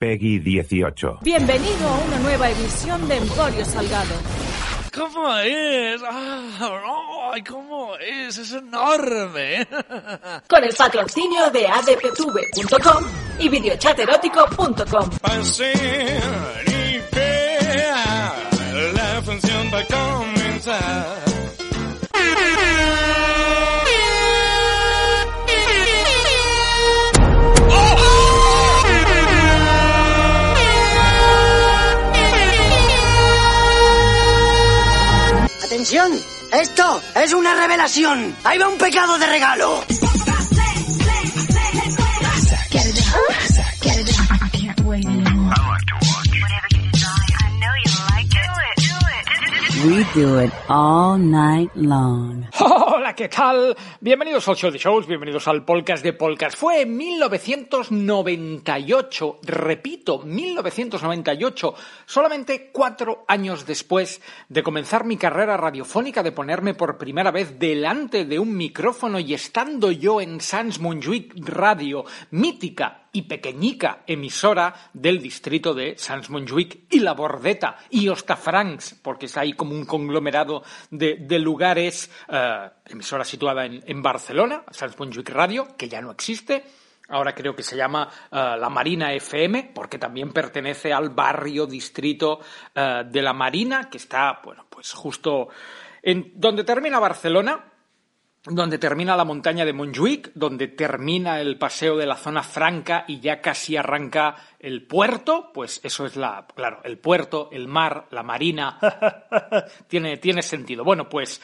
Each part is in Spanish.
Peggy 18. Bienvenido a una nueva edición de Emporio Salgado. ¿Cómo es? Ah, ¡Ay, cómo es! ¡Es enorme! Con el patrocinio de adptv.com y videochaterótico.com. La función va a comenzar. ¡Atención! ¡Esto es una revelación! ¡Ahí va un pecado de regalo! We do it all night long. Hola, ¿qué tal? Bienvenidos al show de shows, bienvenidos al podcast de podcast. Fue en 1998, repito, 1998, solamente cuatro años después de comenzar mi carrera radiofónica, de ponerme por primera vez delante de un micrófono y estando yo en Sans Montjuic Radio, mítica y pequeñica emisora del distrito de Sans Montjuic y La Bordeta y Hostafrancs, porque es ahí como un conglomerado de, de lugares, eh, emisora situada en, en Barcelona, Sans Montjuic Radio, que ya no existe, Ahora creo que se llama eh, la Marina FM, porque también pertenece al barrio distrito eh, de la Marina, que está, bueno, pues justo en donde termina Barcelona, donde termina la montaña de Montjuic, donde termina el paseo de la zona franca y ya casi arranca el puerto, pues eso es la, claro, el puerto, el mar, la marina, tiene, tiene sentido. Bueno, pues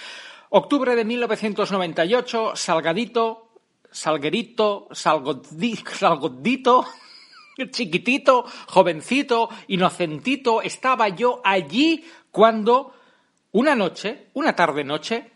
octubre de 1998, Salgadito, Salguerito, Salgodito, Salgodito, chiquitito, jovencito, inocentito, estaba yo allí cuando una noche, una tarde-noche,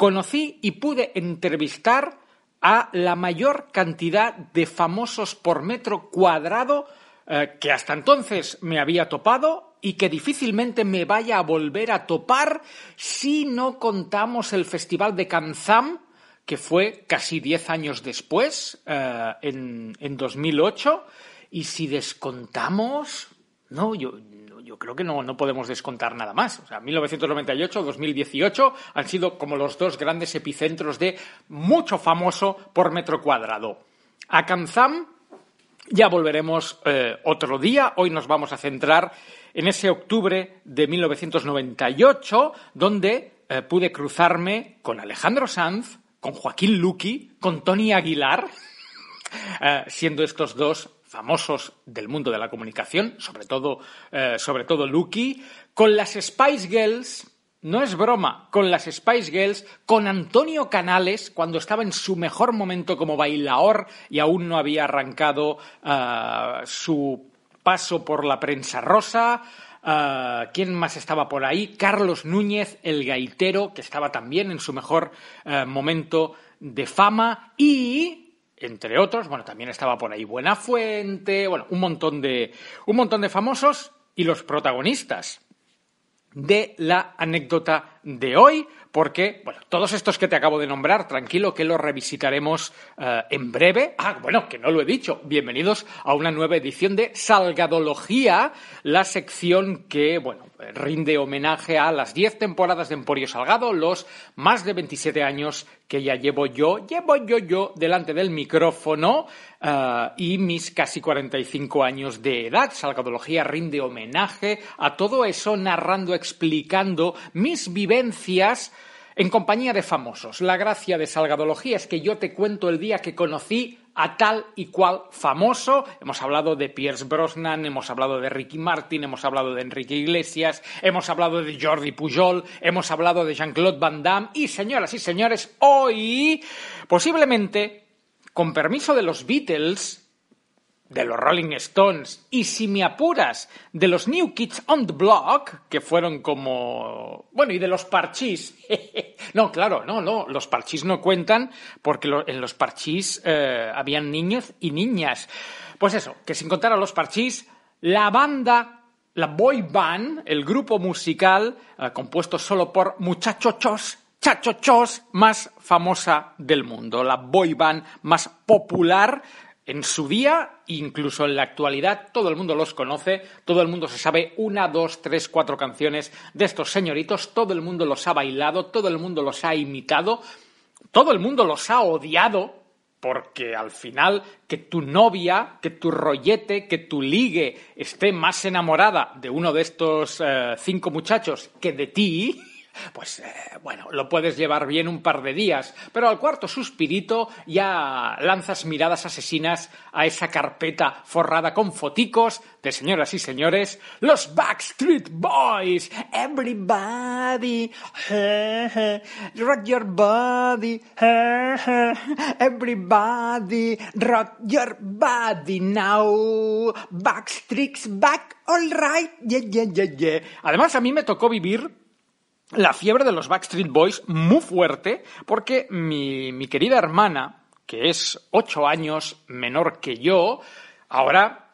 conocí y pude entrevistar a la mayor cantidad de famosos por metro cuadrado eh, que hasta entonces me había topado y que difícilmente me vaya a volver a topar si no contamos el Festival de Kanzam, que fue casi diez años después, eh, en, en 2008, y si descontamos... No, yo, yo creo que no, no, podemos descontar nada más. O sea, 1998, 2018 han sido como los dos grandes epicentros de mucho famoso por metro cuadrado. A Kanzam ya volveremos eh, otro día. Hoy nos vamos a centrar en ese octubre de 1998, donde eh, pude cruzarme con Alejandro Sanz, con Joaquín Luqui, con Tony Aguilar, eh, siendo estos dos famosos del mundo de la comunicación, sobre todo, eh, sobre todo Lucky, con las Spice Girls, no es broma, con las Spice Girls, con Antonio Canales, cuando estaba en su mejor momento como bailaor y aún no había arrancado uh, su paso por la prensa rosa. Uh, ¿Quién más estaba por ahí? Carlos Núñez, el gaitero, que estaba también en su mejor uh, momento de fama. Y entre otros, bueno, también estaba por ahí Buenafuente, bueno, un montón de, un montón de famosos y los protagonistas de la anécdota de hoy, porque, bueno, todos estos que te acabo de nombrar, tranquilo que los revisitaremos uh, en breve. Ah, bueno, que no lo he dicho. Bienvenidos a una nueva edición de Salgadología, la sección que, bueno, rinde homenaje a las 10 temporadas de Emporio Salgado, los más de 27 años que ya llevo yo, llevo yo yo delante del micrófono uh, y mis casi 45 años de edad. Salgadología rinde homenaje a todo eso narrando, explicando mis vivencias en compañía de famosos. La gracia de Salgadología es que yo te cuento el día que conocí a tal y cual famoso. Hemos hablado de Pierce Brosnan, hemos hablado de Ricky Martin, hemos hablado de Enrique Iglesias, hemos hablado de Jordi Pujol, hemos hablado de Jean-Claude Van Damme y señoras y señores, hoy posiblemente con permiso de los Beatles, de los Rolling Stones y, si me apuras, de los New Kids on the Block, que fueron como... Bueno, y de los Parchís. no, claro, no, no, los Parchís no cuentan porque en los Parchís eh, habían niños y niñas. Pues eso, que sin contar a los Parchís, la banda, la boy band, el grupo musical eh, compuesto solo por muchachochos, chachochos, más famosa del mundo, la boy band más popular en su día, incluso en la actualidad, todo el mundo los conoce, todo el mundo se sabe una, dos, tres, cuatro canciones de estos señoritos, todo el mundo los ha bailado, todo el mundo los ha imitado, todo el mundo los ha odiado, porque al final que tu novia, que tu rollete, que tu ligue esté más enamorada de uno de estos eh, cinco muchachos que de ti, pues eh, bueno, lo puedes llevar bien un par de días, pero al cuarto suspirito ya lanzas miradas asesinas a esa carpeta forrada con foticos de señoras y señores, los Backstreet Boys, everybody, rock your body, everybody, rock your body now, Backstreet's back, alright, yeah, yeah, yeah, yeah. Además, a mí me tocó vivir la fiebre de los Backstreet Boys muy fuerte porque mi, mi querida hermana, que es ocho años menor que yo, ahora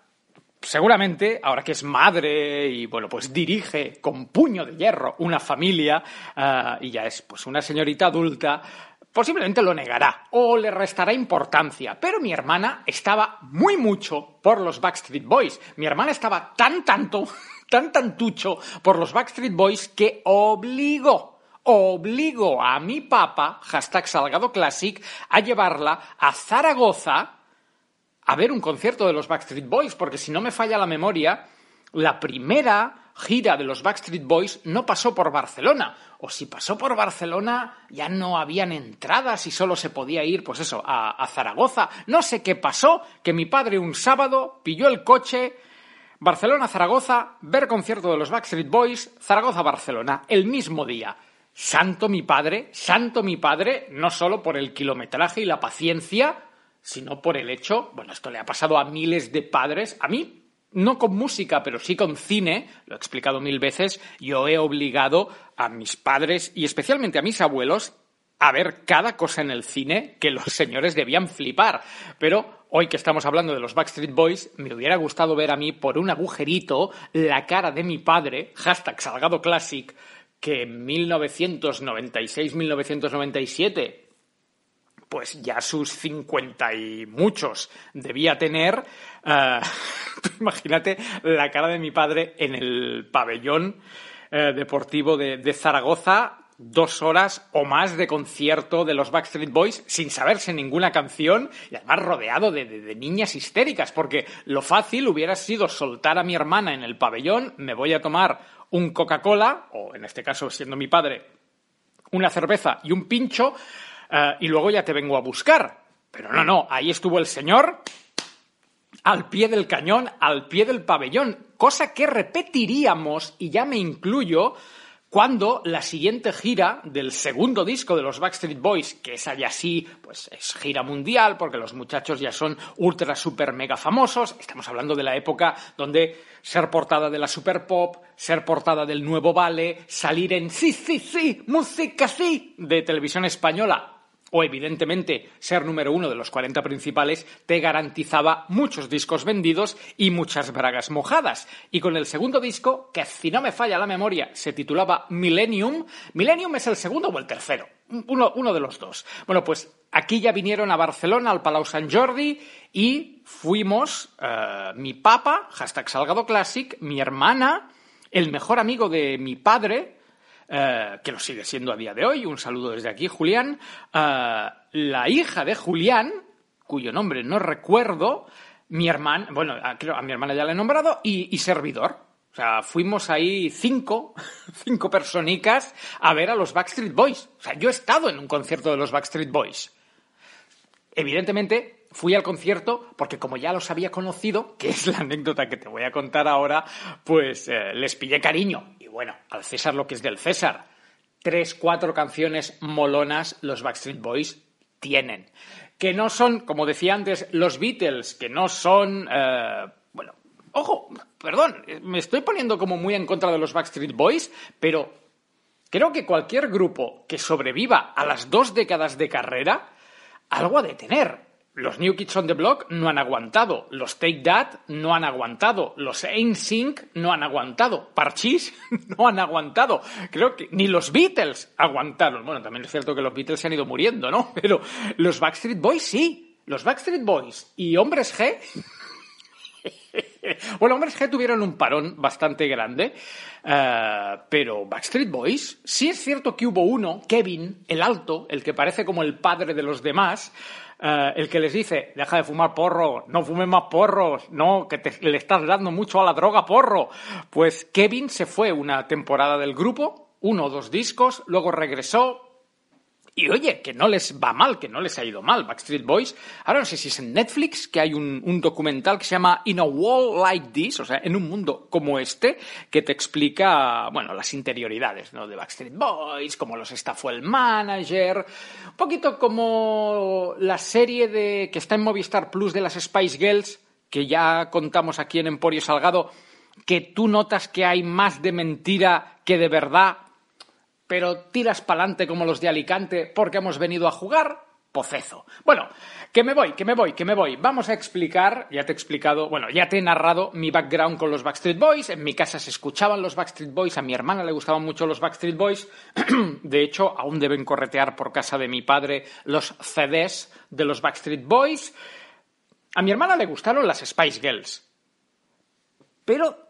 seguramente, ahora que es madre y bueno, pues dirige con puño de hierro una familia ah, y ya es pues una señorita adulta, posiblemente lo negará o le restará importancia. Pero mi hermana estaba muy mucho por los Backstreet Boys. Mi hermana estaba tan tanto, tan tantucho por los Backstreet Boys que obligó obligó a mi papá, hashtag Salgado Classic, a llevarla a Zaragoza a ver un concierto de los Backstreet Boys, porque si no me falla la memoria, la primera gira de los Backstreet Boys no pasó por Barcelona. O si pasó por Barcelona, ya no habían entradas y solo se podía ir, pues eso, a Zaragoza. No sé qué pasó, que mi padre un sábado pilló el coche, Barcelona-Zaragoza, ver concierto de los Backstreet Boys, Zaragoza-Barcelona, el mismo día. Santo mi padre, santo mi padre, no solo por el kilometraje y la paciencia, sino por el hecho, bueno, esto le ha pasado a miles de padres, a mí no con música, pero sí con cine, lo he explicado mil veces, yo he obligado a mis padres y especialmente a mis abuelos a ver cada cosa en el cine que los señores debían flipar. Pero hoy que estamos hablando de los Backstreet Boys, me hubiera gustado ver a mí por un agujerito la cara de mi padre, hashtag Salgado Classic, que en 1996-1997 pues ya sus cincuenta y muchos debía tener. eh, imagínate la cara de mi padre en el pabellón eh, deportivo de, de Zaragoza, dos horas o más de concierto de los Backstreet Boys sin saberse ninguna canción y además rodeado de, niñas histéricas, porque lo fácil hubiera sido soltar a mi hermana en el pabellón, me voy a tomar un Coca-Cola, o en este caso siendo mi padre, una cerveza y un pincho, eh, y luego ya te vengo a buscar. Pero no, no, ahí estuvo el señor al pie del cañón, al pie del pabellón, cosa que repetiríamos, y ya me incluyo, cuando la siguiente gira del segundo disco de los Backstreet Boys, que esa ya sí, pues es gira mundial, porque los muchachos ya son ultra super mega famosos, estamos hablando de la época donde ser portada de la super pop, ser portada del nuevo vale, salir en sí, sí, sí, música sí, de televisión española, o evidentemente ser número uno de los 40 principales te garantizaba muchos discos vendidos y muchas bragas mojadas. Y con el segundo disco, que si no me falla la memoria, se titulaba Millennium, Millennium es el segundo o el tercero, uno, uno de los dos. Bueno, pues aquí ya vinieron a Barcelona, al Palau Sant Jordi, y fuimos, eh, mi papa, hashtag Salgado Classic, mi hermana, el mejor amigo de mi padre, eh, que lo sigue siendo a día de hoy, un saludo desde aquí, Julián, eh, la hija de Julián, cuyo nombre no recuerdo, mi hermana, bueno, a, creo, a mi hermana ya la he nombrado, y, y servidor. O sea, fuimos ahí cinco, cinco personicas a ver a los Backstreet Boys. O sea, yo he estado en un concierto de los Backstreet Boys. Evidentemente, fui al concierto porque como ya los había conocido, que es la anécdota que te voy a contar ahora, pues eh, les pillé cariño. Y bueno, al César lo que es del César. Tres, cuatro canciones molonas, los Backstreet Boys tienen. Que no son, como decía antes, los Beatles, que no son, eh, bueno, ojo, perdón, me estoy poniendo como muy en contra de los Backstreet Boys, pero creo que cualquier grupo que sobreviva a las dos décadas de carrera, algo ha de tener. Los New Kids on the Block no han aguantado, los Take That no han aguantado, los Sync no han aguantado, Parchis no han aguantado. Creo que ni los Beatles aguantaron. Bueno, también es cierto que los Beatles se han ido muriendo, ¿no? Pero los Backstreet Boys sí. Los Backstreet Boys y Hombres G bueno, Hombres G tuvieron un parón bastante grande, eh, pero Backstreet Boys, sí es cierto que hubo uno, Kevin, el alto, el que parece como el padre de los demás, eh, el que les dice, deja de fumar porro, no fumes más porros, no, que le estás dando mucho a la droga porro. Pues Kevin se fue una temporada del grupo, uno o dos discos, luego regresó, y oye, que no les va mal, que no les ha ido mal. Backstreet Boys, ahora no sé si es en Netflix, que hay un, documental que se llama In a Wall Like This, o sea, en un mundo como este, que te explica, bueno, las interioridades, ¿no? De Backstreet Boys, cómo los estafó el manager, un poquito como la serie de, que está en Movistar Plus de las Spice Girls, que ya contamos aquí en Emporio Salgado, que tú notas que hay más de mentira que de verdad pero tiras pa'lante como los de Alicante porque hemos venido a jugar, pocezo. Bueno, que me voy, que me voy, que me voy. Vamos a explicar, ya te he explicado, bueno, ya te he narrado mi background con los Backstreet Boys. En mi casa se escuchaban los Backstreet Boys, a mi hermana le gustaban mucho los Backstreet Boys. de hecho, aún deben corretear por casa de mi padre los CDs de los Backstreet Boys. A mi hermana le gustaron las Spice Girls. Pero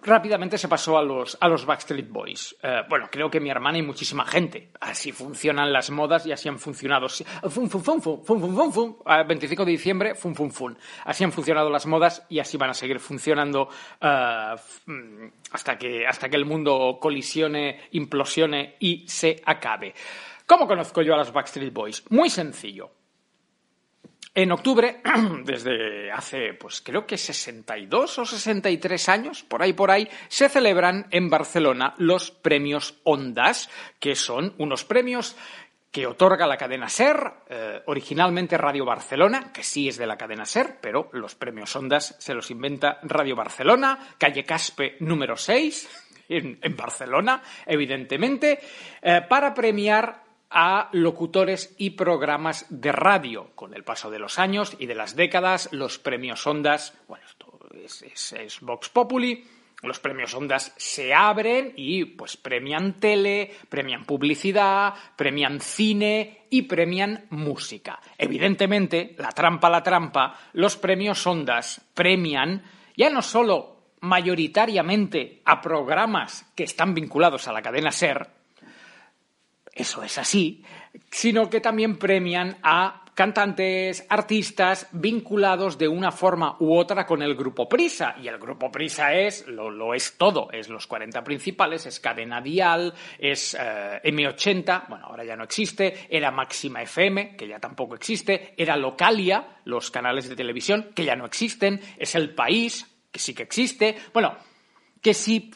rápidamente se pasó a los, a los Backstreet Boys. Eh, bueno, creo que mi hermana y muchísima gente. Así funcionan las modas y así han funcionado. Fum, fum, fum, fum, fum, fum, fum, 25 de diciembre, fum, fum, fum. Así han funcionado las modas y así van a seguir funcionando uh, hasta, que, hasta que el mundo colisione, implosione y se acabe. ¿Cómo conozco yo a los Backstreet Boys? Muy sencillo. En octubre, desde hace, pues creo que 62 o 63 años, por ahí por ahí, se celebran en Barcelona los premios Ondas, que son unos premios que otorga la cadena SER, eh, originalmente Radio Barcelona, que sí es de la cadena SER, pero los premios Ondas se los inventa Radio Barcelona, calle Caspe número 6, en, Barcelona, evidentemente, eh, para premiar a locutores y programas de radio. Con el paso de los años y de las décadas, los premios Ondas, bueno, esto es, Vox Populi, los premios Ondas se abren y pues premian tele, premian publicidad, premian cine y premian música. Evidentemente, la trampa, la trampa, los premios Ondas premian ya no solo mayoritariamente a programas que están vinculados a la cadena SER, eso es así, sino que también premian a cantantes, artistas vinculados de una forma u otra con el grupo Prisa. Y el grupo Prisa es, lo, es todo, es los 40 principales, es Cadena Dial, es eh, M80, bueno, ahora ya no existe, era Máxima FM, que ya tampoco existe, era Localia, los canales de televisión, que ya no existen, es El País, que sí que existe. Bueno, que si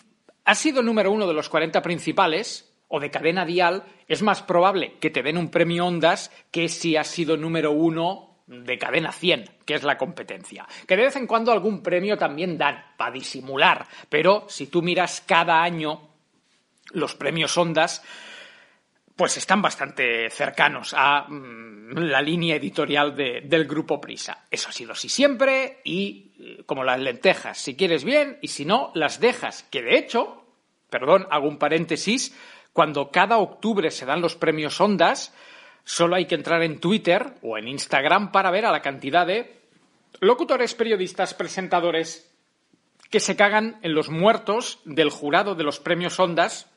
ha sido número uno de los 40 principales, o de cadena dial, es más probable que te den un premio Ondas que si has sido número uno de cadena 100, que es la competencia. Que de vez en cuando algún premio también dan, para disimular, pero si tú miras cada año los premios Ondas, pues están bastante cercanos a mm, la línea editorial del grupo Prisa. Eso ha sido así siempre y eh, como las lentejas, si quieres bien y si no, las dejas. Que de hecho, perdón, hago un paréntesis, cuando cada octubre se dan los premios Ondas, solo hay que entrar en Twitter o en Instagram para ver a la cantidad de locutores, periodistas, presentadores que se cagan en los muertos del jurado de los premios Ondas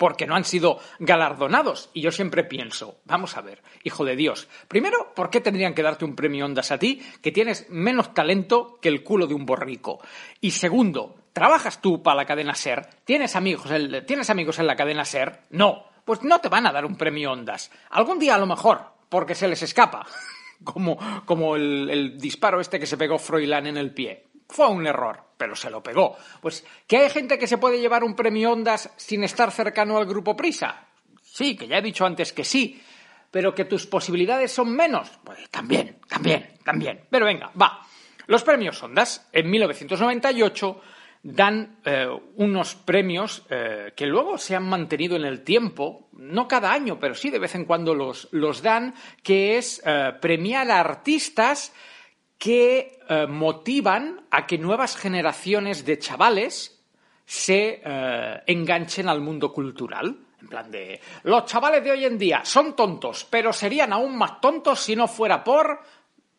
porque no han sido galardonados. Y yo siempre pienso, vamos a ver, hijo de Dios, primero, ¿por qué tendrían que darte un premio Ondas a ti, que tienes menos talento que el culo de un borrico? Y segundo, ¿trabajas tú para la cadena SER? ¿Tienes amigos, en, ¿Tienes amigos en la cadena SER? No, pues no te van a dar un premio Ondas. Algún día a lo mejor, porque se les escapa. como, como el, el disparo este que se pegó Froilán en el pie. Fue un error, pero se lo pegó. Pues, ¿que hay gente que se puede llevar un premio Ondas sin estar cercano al grupo Prisa? Sí, que ya he dicho antes que sí. pero que tus posibilidades son menos. Pues también, también, también. Pero venga, va. Los premios Ondas, en 1998, dan eh, unos premios eh, que luego se han mantenido en el tiempo, no cada año, pero sí de vez en cuando los, los dan, que es eh, premiar a artistas que motivan a que nuevas generaciones de chavales se enganchen al mundo cultural. En plan de, los chavales de hoy en día son tontos, pero serían aún más tontos si no fuera por,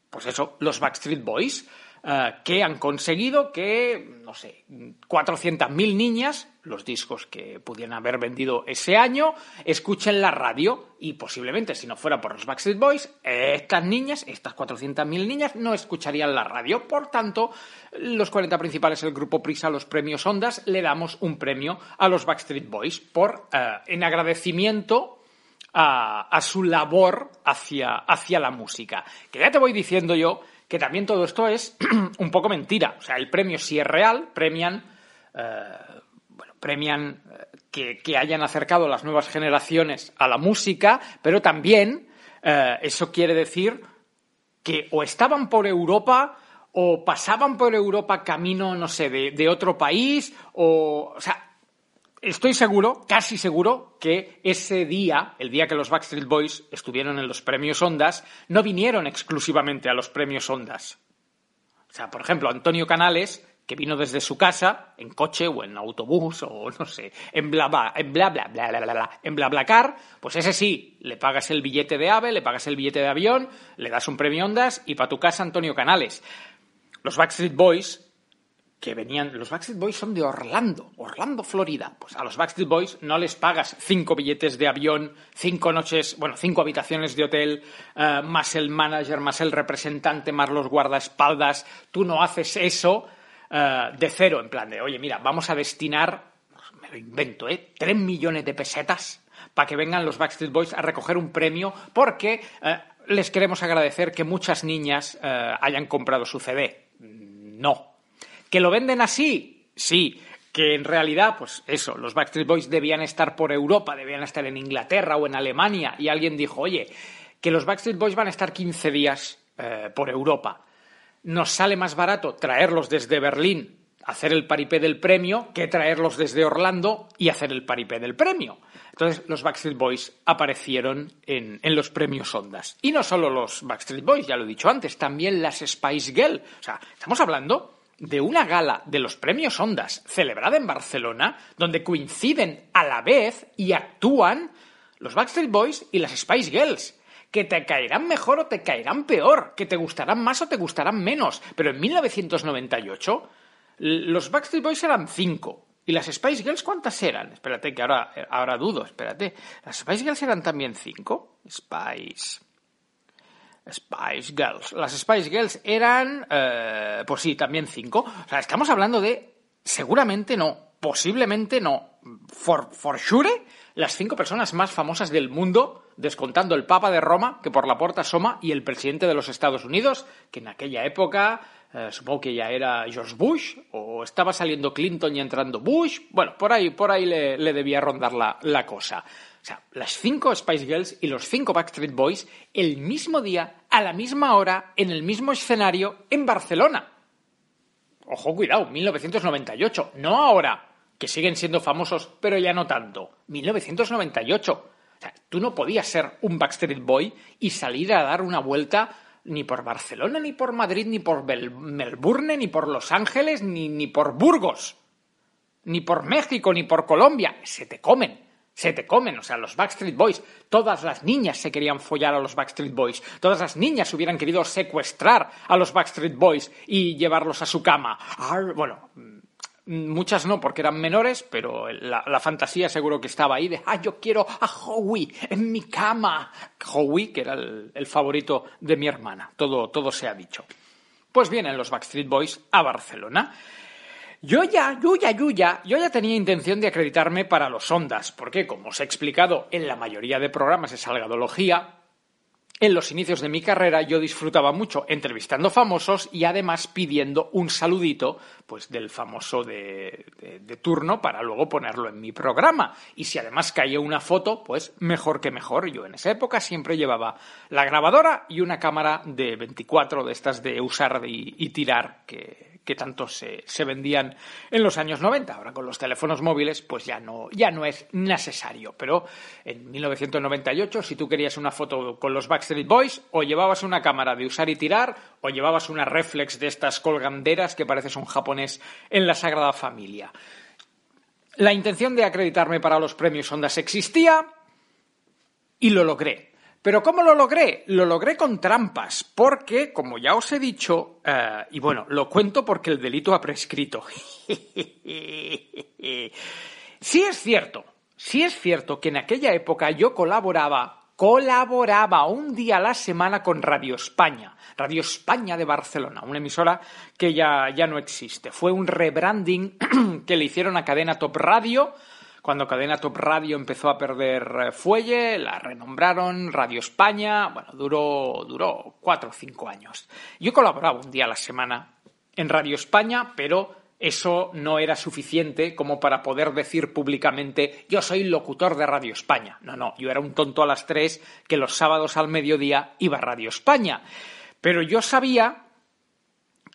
pues eso, los Backstreet Boys. Eh, que han conseguido que, no sé, 400.000 niñas, los discos que pudieran haber vendido ese año, escuchen la radio y posiblemente, si no fuera por los Backstreet Boys, estas niñas, estas 400.000 niñas, no escucharían la radio. Por tanto, los 40 principales del grupo Prisa, los premios Ondas, le damos un premio a los Backstreet Boys por, eh, en agradecimiento a, a, su labor hacia, hacia la música. Que ya te voy diciendo yo que también todo esto es un poco mentira. O sea, el premio sí es real, premian, eh, premian eh, que, hayan acercado las nuevas generaciones a la música, pero también eh, eso quiere decir que o estaban por Europa o pasaban por Europa camino, no sé, de, de otro país, o, o sea, Estoy seguro, casi seguro, que ese día, el día que los Backstreet Boys estuvieron en los premios Ondas, no vinieron exclusivamente a los premios Ondas. O sea, por ejemplo, Antonio Canales, que vino desde su casa, en coche o en autobús o no sé, en bla bla, en bla bla bla bla bla, en bla bla car, pues ese sí, le pagas el billete de AVE, le pagas el billete de avión, le das un premio Ondas y para tu casa Antonio Canales. Los Backstreet Boys que venían, los Backstreet Boys son de Orlando, Orlando, Florida. Pues a los Backstreet Boys no les pagas cinco billetes de avión, cinco noches, bueno, cinco habitaciones de hotel, eh, más el manager, más el representante, más los guardaespaldas. Tú no haces eso eh, de cero, en plan de, oye, mira, vamos a destinar, me lo invento, ¿eh? Tres millones de pesetas para que vengan los Backstreet Boys a recoger un premio porque eh, les queremos agradecer que muchas niñas hayan comprado su CD. No, ¿Que lo venden así? Sí. Que en realidad, pues eso, los Backstreet Boys debían estar por Europa, debían estar en Inglaterra o en Alemania, y alguien dijo, oye, que los Backstreet Boys van a estar 15 días eh, por Europa. Nos sale más barato traerlos desde Berlín, hacer el paripé del premio, que traerlos desde Orlando y hacer el paripé del premio. Entonces los Backstreet Boys aparecieron en, en, los premios Ondas. Y no solo los Backstreet Boys, ya lo he dicho antes, también las Spice Girl. O sea, estamos hablando de una gala de los premios Ondas celebrada en Barcelona, donde coinciden a la vez y actúan los Backstreet Boys y las Spice Girls. Que te caerán mejor o te caerán peor, que te gustarán más o te gustarán menos. Pero en 1998 los Backstreet Boys eran cinco. ¿Y las Spice Girls cuántas eran? Espérate, que ahora, ahora dudo, espérate. ¿Las Spice Girls eran también cinco? Spice. Spice Girls. Las Spice Girls eran, eh, pues sí, también cinco. O sea, estamos hablando de, seguramente no, posiblemente no, for, for sure, las cinco personas más famosas del mundo, descontando el Papa de Roma, que por la puerta asoma, y el presidente de los Estados Unidos, que en aquella época eh, supongo que ya era George Bush, o estaba saliendo Clinton y entrando Bush. Bueno, por ahí, por ahí le, le debía rondar la, la cosa. O sea, las cinco Spice Girls y los cinco Backstreet Boys el mismo día, a la misma hora, en el mismo escenario, en Barcelona. Ojo, cuidado, 1998, no ahora, que siguen siendo famosos, pero ya no tanto. 1998. O sea, tú no podías ser un Backstreet Boy y salir a dar una vuelta ni por Barcelona, ni por Madrid, ni por Melbourne, ni por Los Ángeles, ni, ni por Burgos, ni por México, ni por Colombia. Se te comen se te comen, o sea, los Backstreet Boys, todas las niñas se querían follar a los Backstreet Boys, todas las niñas hubieran querido secuestrar a los Backstreet Boys y llevarlos a su cama. bueno, mm, muchas no porque eran menores, pero la, fantasía seguro que estaba ahí de, ah, yo quiero a Howie en mi cama. Howie, que era el, favorito de mi hermana, todo, todo se ha dicho. Pues vienen los Backstreet Boys a Barcelona. Yo ya, yo ya, yo ya, yo ya tenía intención de acreditarme para los ondas, porque como os he explicado en la mayoría de programas de salgadología, en los inicios de mi carrera yo disfrutaba mucho entrevistando famosos y además pidiendo un saludito pues del famoso de, de, turno para luego ponerlo en mi programa. Y si además caía una foto, pues mejor que mejor. Yo en esa época siempre llevaba la grabadora y una cámara de 24 de estas de usar y, y tirar que, que tanto se, se, vendían en los años 90. Ahora con los teléfonos móviles pues ya no, ya no es necesario. Pero en 1998 si tú querías una foto con los Backstreet Boys o llevabas una cámara de usar y tirar o llevabas una reflex de estas colganderas que pareces un japonés en la Sagrada Familia. La intención de acreditarme para los premios Ondas existía y lo logré. Pero ¿cómo lo logré? Lo logré con trampas, porque, como ya os he dicho, uh, y bueno, lo cuento porque el delito ha prescrito. sí es cierto, sí es cierto que en aquella época yo colaboraba, colaboraba un día a la semana con Radio España, Radio España de Barcelona, una emisora que ya, ya no existe. Fue un rebranding que le hicieron a Cadena Top Radio, cuando Cadena Top Radio empezó a perder fuelle, la renombraron Radio España. Bueno, duró, duró cuatro o cinco años. Yo colaboraba un día a la semana en Radio España, pero eso no era suficiente como para poder decir públicamente yo soy locutor de Radio España. No, no, yo era un tonto a las tres que los sábados al mediodía iba a Radio España. Pero yo sabía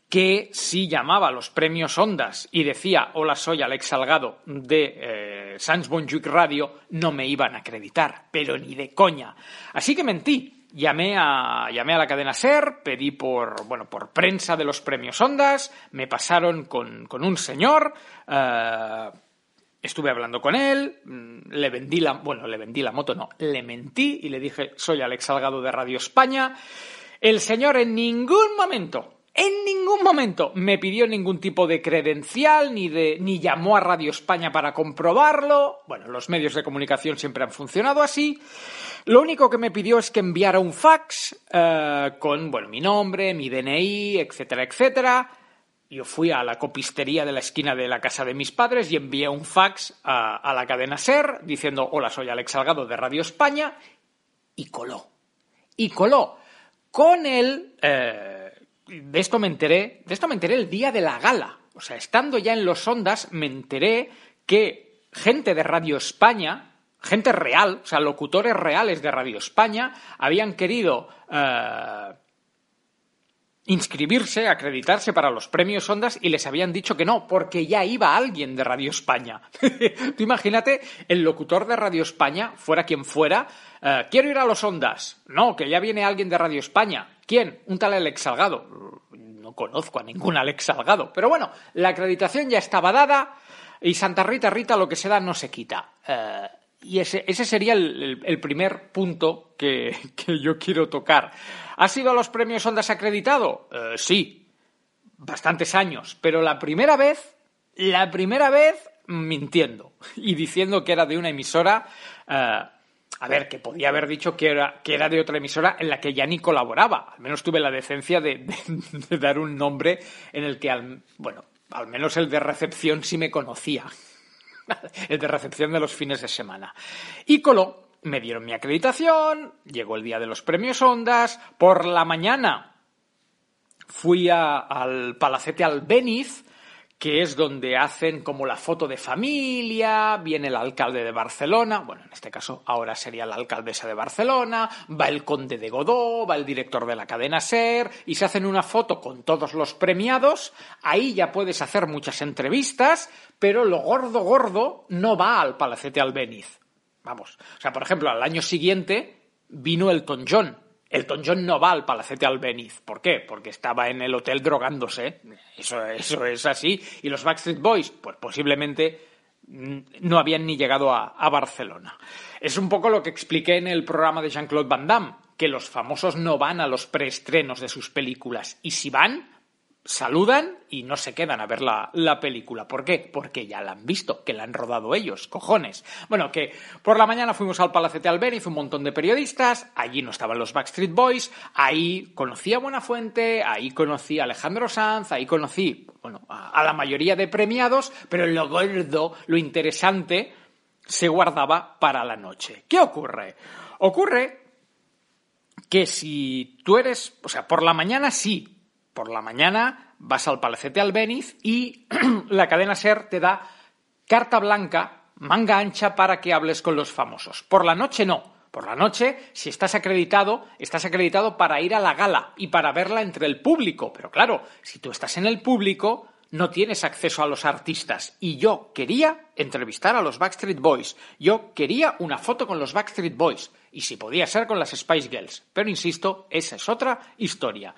que si llamaba a los premios Ondas y decía hola soy Alex Salgado de eh, Sans Bonjuic Radio, no me iban a acreditar, pero ni de coña. Así que mentí. Llamé a, llamé a la cadena SER, pedí por, bueno, por prensa de los premios Ondas, me pasaron con, con un señor, eh, estuve hablando con él, le vendí la, bueno, le vendí la moto, no, le mentí y le dije soy Alex Salgado de Radio España. El señor en ningún momento en ningún momento me pidió ningún tipo de credencial ni, de, ni llamó a Radio España para comprobarlo. Bueno, los medios de comunicación siempre han funcionado así. Lo único que me pidió es que enviara un fax eh, con bueno, mi nombre, mi DNI, etcétera, etcétera. Yo fui a la copistería de la esquina de la casa de mis padres y envié un fax a, la cadena SER diciendo hola, soy Alex Salgado de Radio España y coló. Y coló con el... Eh, de esto me enteré, de esto me enteré el día de la gala. O sea, estando ya en los ondas, me enteré que gente de Radio España, gente real, o sea, locutores reales de Radio España, habían querido uh, inscribirse, acreditarse para los premios Ondas y les habían dicho que no, porque ya iba alguien de Radio España. Tú imagínate el locutor de Radio España, fuera quien fuera, uh, quiero ir a los Ondas. No, que ya viene alguien de Radio España. ¿Quién? Un tal Alex Salgado. No conozco a ningún Alex Salgado. Pero bueno, la acreditación ya estaba dada y Santa Rita Rita lo que se da no se quita. Uh, y ese, ese sería el, el, primer punto que, que, yo quiero tocar. ¿Ha sido a los premios Ondas acreditado? Uh, sí, bastantes años. Pero la primera vez, la primera vez mintiendo y diciendo que era de una emisora uh, a ver, que podía haber dicho que era, que era de otra emisora en la que ya ni colaboraba. Al menos tuve la decencia de, de, de dar un nombre en el que, al, bueno, al menos el de recepción sí me conocía. el de recepción de los fines de semana. Y coló, me dieron mi acreditación, llegó el día de los premios Ondas, por la mañana fui al Palacete Albéniz, que es donde hacen como la foto de familia, viene el alcalde de Barcelona, bueno, en este caso ahora sería la alcaldesa de Barcelona, va el conde de Godó, va el director de la cadena SER, y se hacen una foto con todos los premiados, ahí ya puedes hacer muchas entrevistas, pero lo gordo gordo no va al Palacete Albéniz. Vamos, o sea, por ejemplo, al año siguiente vino Elton John, Elton John no va al Palacete Albéniz. ¿Por qué? Porque estaba en el hotel drogándose. Eso, eso es así. Y los Backstreet Boys, pues posiblemente no habían ni llegado a, Barcelona. Es un poco lo que expliqué en el programa de Jean-Claude Van Damme, que los famosos no van a los preestrenos de sus películas. Y si van, saludan y no se quedan a ver la, la, película. ¿Por qué? Porque ya la han visto, que la han rodado ellos, cojones. Bueno, que por la mañana fuimos al Palacete Albéniz, un montón de periodistas, allí no estaban los Backstreet Boys, ahí conocí a Buenafuente, ahí conocí a Alejandro Sanz, ahí conocí, bueno, a, a la mayoría de premiados, pero lo gordo, lo interesante, se guardaba para la noche. ¿Qué ocurre? Ocurre que si tú eres, o sea, por la mañana sí, por la mañana vas al Palacete Albéniz y la cadena SER te da carta blanca, manga ancha para que hables con los famosos. Por la noche no. Por la noche, si estás acreditado, estás acreditado para ir a la gala y para verla entre el público. Pero claro, si tú estás en el público, no tienes acceso a los artistas. Y yo quería entrevistar a los Backstreet Boys. Yo quería una foto con los Backstreet Boys. Y si podía ser con las Spice Girls. Pero insisto, esa es otra historia.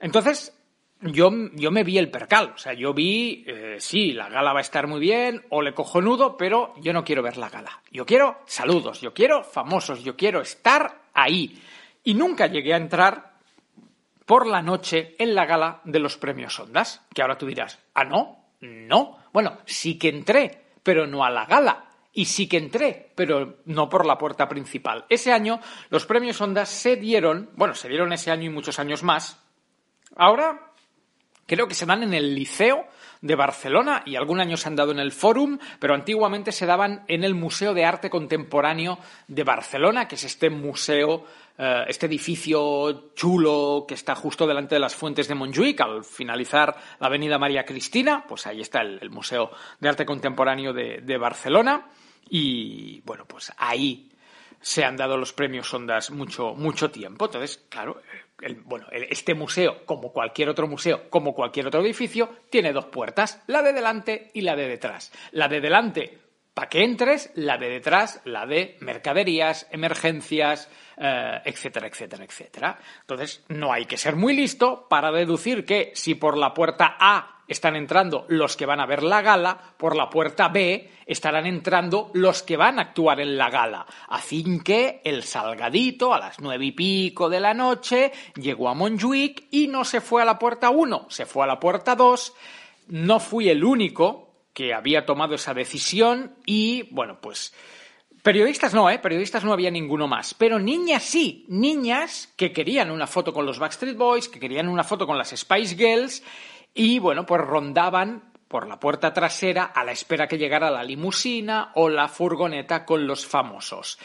Entonces, yo, yo me vi el percal. O sea, yo vi, eh, sí, la gala va a estar muy bien, o le cojo nudo, pero yo no quiero ver la gala. Yo quiero saludos, yo quiero famosos, yo quiero estar ahí. Y nunca llegué a entrar por la noche en la gala de los premios Ondas. Que ahora tú dirás, ah, no, no. Bueno, sí que entré, pero no a la gala. Y sí que entré, pero no por la puerta principal. Ese año los premios Ondas se dieron, bueno, se dieron ese año y muchos años más. Ahora Creo que se dan en el Liceo de Barcelona y algún año se han dado en el Fórum, pero antiguamente se daban en el Museo de Arte Contemporáneo de Barcelona, que es este museo, eh, este edificio chulo que está justo delante de las fuentes de Montjuic, al finalizar la avenida María Cristina, pues ahí está el, Museo de Arte Contemporáneo de, de Barcelona. Y bueno, pues ahí se han dado los premios Ondas mucho, mucho tiempo. Entonces, claro, bueno, este museo, como cualquier otro museo, como cualquier otro edificio, tiene dos puertas, la de delante y la de detrás. La de delante, para que entres, la de detrás, la de mercaderías, emergencias, eh, etcétera, etcétera, etcétera. Entonces, no hay que ser muy listo para deducir que si por la puerta A están entrando los que van a ver la gala, por la puerta B estarán entrando los que van a actuar en la gala. Así que el Salgadito a las nueve y pico de la noche llegó a Montjuic y no se fue a la puerta 1, se fue a la puerta 2. No fui el único que había tomado esa decisión y, bueno, pues Periodistas no, ¿eh? Periodistas no había ninguno más. Pero niñas sí, niñas que querían una foto con los Backstreet Boys, que querían una foto con las Spice Girls y bueno, pues rondaban por la puerta trasera a la espera que llegara la limusina o la furgoneta con los famosos.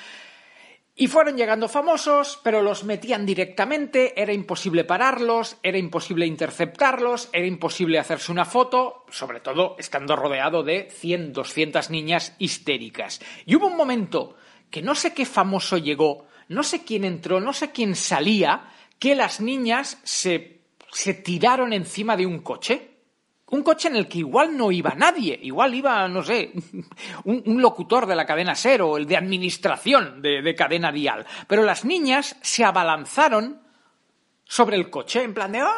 Y fueron llegando famosos, pero los metían directamente, era imposible pararlos, era imposible interceptarlos, era imposible hacerse una foto, sobre todo estando rodeado de 100, 200 niñas histéricas. Y hubo un momento que no sé qué famoso llegó, no sé quién entró, no sé quién salía, que las niñas se se tiraron encima de un coche. Un coche en el que igual no iba nadie, igual iba, no sé, un, locutor de la cadena SER o el de administración de, de cadena dial. Pero las niñas se abalanzaron sobre el coche en plan de ¡Ah!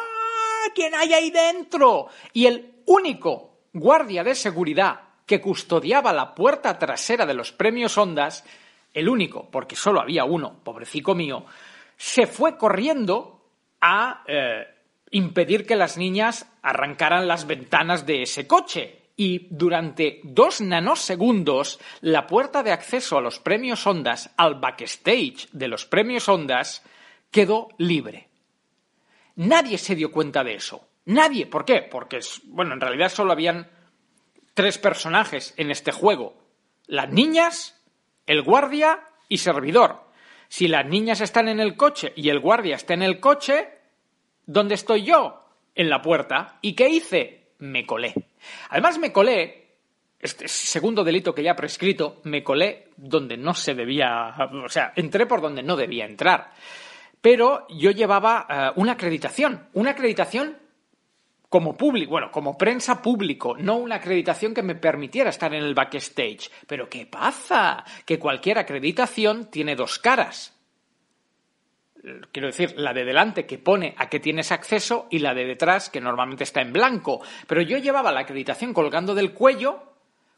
¿Quién hay ahí dentro? Y el único guardia de seguridad que custodiaba la puerta trasera de los premios Ondas, el único, porque solo había uno, pobrecico mío, se fue corriendo a eh, impedir que las niñas arrancaran las ventanas de ese coche. Y durante dos nanosegundos, la puerta de acceso a los premios Ondas, al backstage de los premios Ondas, quedó libre. Nadie se dio cuenta de eso. Nadie. ¿Por qué? Porque, bueno, en realidad solo habían tres personajes en este juego. Las niñas, el guardia y servidor. Si las niñas están en el coche y el guardia está en el coche, ¿Dónde estoy yo? En la puerta. ¿Y qué hice? Me colé. Además me colé, este segundo delito que ya prescrito, me colé donde no se debía, o sea, entré por donde no debía entrar. Pero yo llevaba eh, una acreditación, una acreditación como público, bueno, como prensa público, no una acreditación que me permitiera estar en el backstage. Pero ¿qué pasa? Que cualquier acreditación tiene dos caras quiero decir, la de delante que pone a qué tienes acceso y la de detrás que normalmente está en blanco. Pero yo llevaba la acreditación colgando del cuello,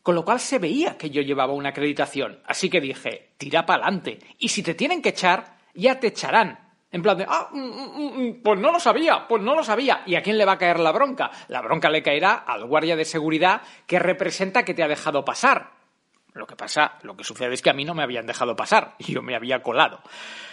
con lo cual se veía que yo llevaba una acreditación. Así que dije, tira para adelante. Y si te tienen que echar, ya te echarán. En plan de, ah, mm, mm, mm, pues no lo sabía, pues no lo sabía. ¿Y a quién le va a caer la bronca? La bronca le caerá al guardia de seguridad que representa que te ha dejado pasar. Lo que pasa, lo que sucede es que a mí no me habían dejado pasar y yo me había colado.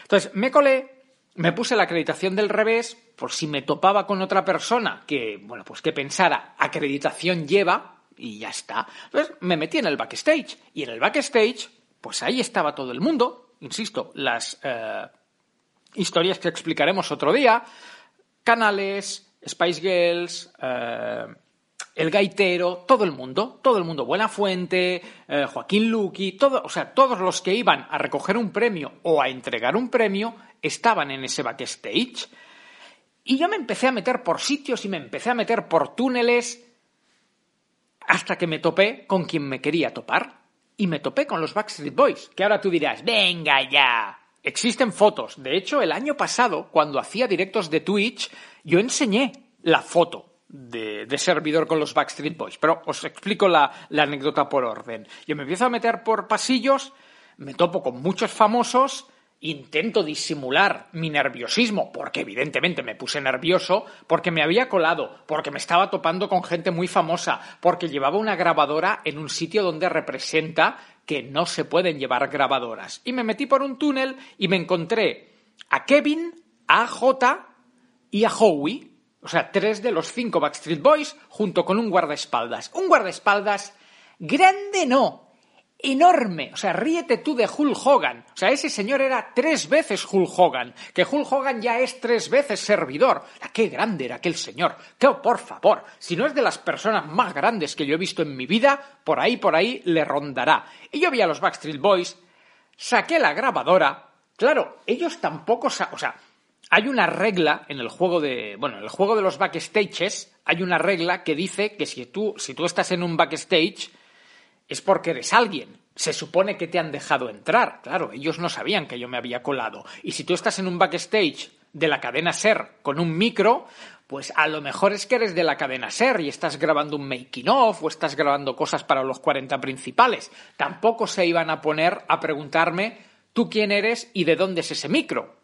Entonces, me colé, me puse la acreditación del revés por si me topaba con otra persona que, bueno, pues que pensara acreditación lleva y ya está. Entonces me metí en el backstage y en el backstage, pues ahí estaba todo el mundo, insisto, las, eh, Historias que explicaremos otro día. Canales, Spice Girls, eh, El Gaitero, todo el mundo, todo el mundo, Buena Fuente, eh, Joaquín Luqui, todo, o sea, todos los que iban a recoger un premio o a entregar un premio estaban en ese backstage. Y yo me empecé a meter por sitios y me empecé a meter por túneles hasta que me topé con quien me quería topar. Y me topé con los Backstreet Boys, que ahora tú dirás, venga ya. Existen fotos. De hecho, el año pasado, cuando hacía directos de Twitch, yo enseñé la foto de, de servidor con los Backstreet Boys. Pero os explico la, la anécdota por orden. Yo me empiezo a meter por pasillos, me topo con muchos famosos, intento disimular mi nerviosismo, porque evidentemente me puse nervioso, porque me había colado, porque me estaba topando con gente muy famosa, porque llevaba una grabadora en un sitio donde representa que no se pueden llevar grabadoras. Y me metí por un túnel y me encontré a Kevin, a J y a Howie, o sea, tres de los cinco Backstreet Boys, junto con un guardaespaldas. Un guardaespaldas grande no, enorme. O sea, ríete tú de Hulk Hogan. O sea, ese señor era tres veces Hulk Hogan. Que Hulk Hogan ya es tres veces servidor. ¡Qué grande era aquel señor! ¡Que, por favor! Si no es de las personas más grandes que yo he visto en mi vida, por ahí, por ahí le rondará. Y yo vi a los Backstreet Boys, saqué la grabadora. Claro, ellos tampoco... O sea, hay una regla en el juego de. Bueno, en el juego de los backstages hay una regla que dice que si tú, si tú estás en un backstage es porque eres alguien. Se supone que te han dejado entrar. Claro, ellos no sabían que yo me había colado. Y si tú estás en un backstage de la cadena Ser con un micro, pues a lo mejor es que eres de la cadena Ser y estás grabando un making of o estás grabando cosas para los 40 principales. Tampoco se iban a poner a preguntarme tú quién eres y de dónde es ese micro.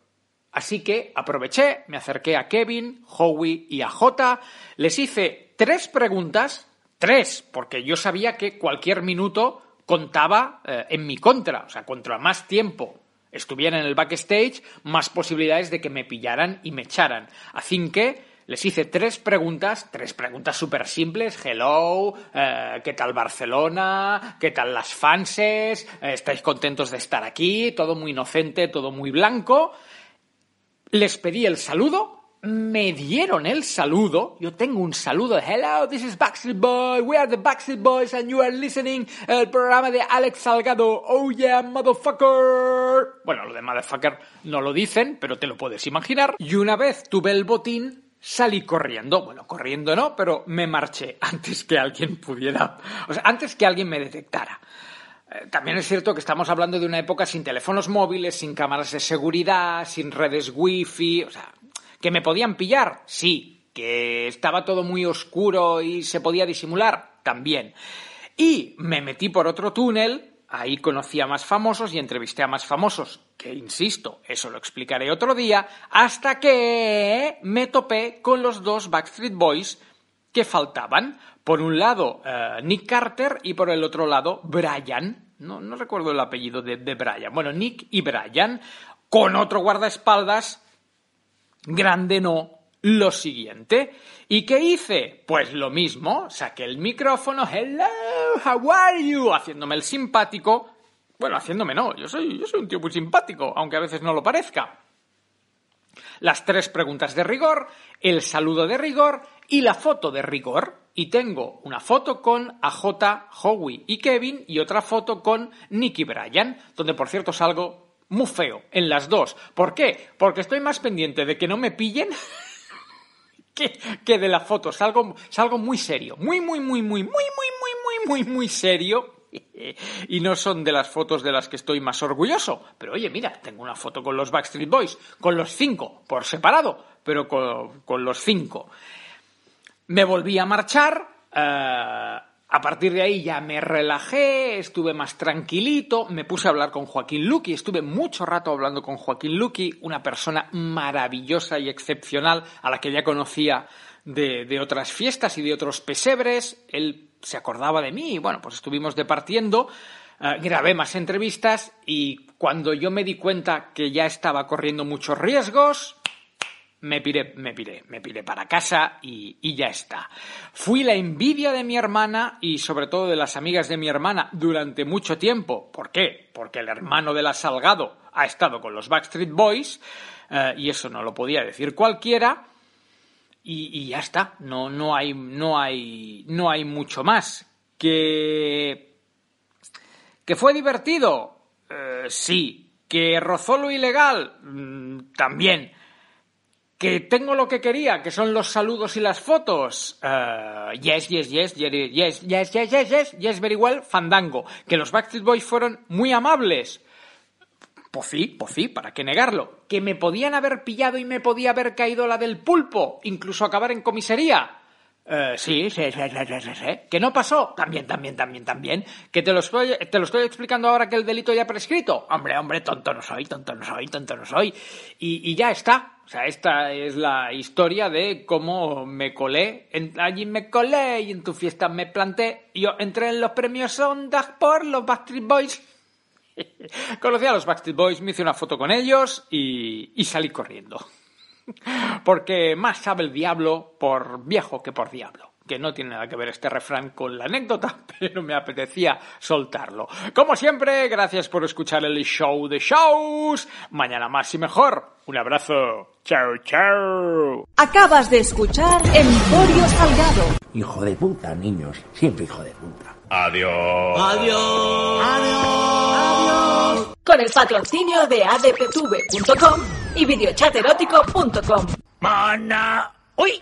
Así que aproveché, me acerqué a Kevin, Howie y a Jota, les hice tres preguntas Tres, porque yo sabía que cualquier minuto contaba eh, en mi contra. O sea, contra más tiempo estuviera en el backstage, más posibilidades de que me pillaran y me echaran. Así que les hice tres preguntas, tres preguntas súper simples. Hello, eh, ¿qué tal Barcelona? ¿Qué tal las fanses? Eh, ¿Estáis contentos de estar aquí? Todo muy inocente, todo muy blanco. Les pedí el saludo me dieron el saludo. Yo tengo un saludo. Hello, this is Backstreet Boy. We are the Backstreet Boys and you are listening el programa de Alex Salgado. Oh yeah, motherfucker. Bueno, lo de motherfucker no lo dicen, pero te lo puedes imaginar. Y una vez tuve el botín, salí corriendo. Bueno, corriendo no, pero me marché antes que alguien pudiera. O sea, antes que alguien me detectara. Eh, también es cierto que estamos hablando de una época sin teléfonos móviles, sin cámaras de seguridad, sin redes wifi, o sea, ¿Que me podían pillar? Sí. ¿Que estaba todo muy oscuro y se podía disimular? También. Y me metí por otro túnel, ahí conocí a más famosos y entrevisté a más famosos, que insisto, eso lo explicaré otro día, hasta que me topé con los dos Backstreet Boys que faltaban. Por un lado, eh, Nick Carter y por el otro lado, Brian. No, no recuerdo el apellido de, de Brian. Bueno, Nick y Brian, con otro guardaespaldas grande no, lo siguiente. ¿Y qué hice? Pues lo mismo, saqué el micrófono, hello, how are you, haciéndome el simpático. Bueno, haciéndome no, yo soy, yo soy un tío muy simpático, aunque a veces no lo parezca. Las tres preguntas de rigor, el saludo de rigor y la foto de rigor. Y tengo una foto con AJ, Howie y Kevin y otra foto con Nicky Bryan, donde por cierto salgo muy feo en las dos. ¿Por qué? Porque estoy más pendiente de que no me pillen que, de la foto. Salgo, salgo muy serio. Muy, muy, muy, muy, muy, muy, muy, muy, muy, muy serio. Y no son de las fotos de las que estoy más orgulloso. Pero oye, mira, tengo una foto con los Backstreet Boys, con los cinco, por separado, pero con, con los cinco. Me volví a marchar. Eh, a partir de ahí ya me relajé, estuve más tranquilito, me puse a hablar con Joaquín Luqui, estuve mucho rato hablando con Joaquín Luqui, una persona maravillosa y excepcional a la que ya conocía de, otras fiestas y de otros pesebres. Él se acordaba de mí y bueno, pues estuvimos departiendo. Eh, grabé más entrevistas y cuando yo me di cuenta que ya estaba corriendo muchos riesgos, me piré, me piré, me piré para casa y, y, ya está. Fui la envidia de mi hermana y sobre todo de las amigas de mi hermana durante mucho tiempo. ¿Por qué? Porque el hermano de la Salgado ha estado con los Backstreet Boys. eh, y eso no lo podía decir cualquiera. Y, ya está, no, no, hay, no, hay, no hay mucho más. Que, que fue divertido, eh, sí. Que rozó lo ilegal, mm, también. Que tengo lo que quería, que son los saludos y las fotos. Uh, yes, yes, yes, yes, yes, yes, yes, yes, yes, yes, very well, fandango. Que los Backstreet Boys fueron muy amables. Pues sí, pues sí, ¿para qué negarlo? Que me podían haber pillado y me podía haber caído la del pulpo, incluso acabar en comisaría. Eh, sí, sí, sí, sí, sí, ¿Que no pasó? También, también, también, también. ¿Que te lo, estoy, te lo estoy explicando ahora que el delito ya prescrito? Hombre, hombre, tonto no soy, tonto no soy, tonto no soy. Y, y ya está. O sea, esta es la historia de cómo me colé. Allí me colé y en tu fiesta me planté. Yo entré en los premios Ondas por los Backstreet Boys. Conocí a los Backstreet Boys, me hice una foto con ellos y, y salí corriendo. Porque más sabe el diablo por viejo que por diablo. Que no tiene nada que ver este refrán con la anécdota, pero me apetecía soltarlo. Como siempre, gracias por escuchar el show de shows. Mañana más y mejor. Un abrazo. Chao, chao. Acabas de escuchar Emporio Salgado. Hijo de puta, niños. Siempre hijo de puta. Adiós. Adiós. Adiós. Con el patrocinio de adptv.com y videochaterótico.com. Mana. ¡Uy!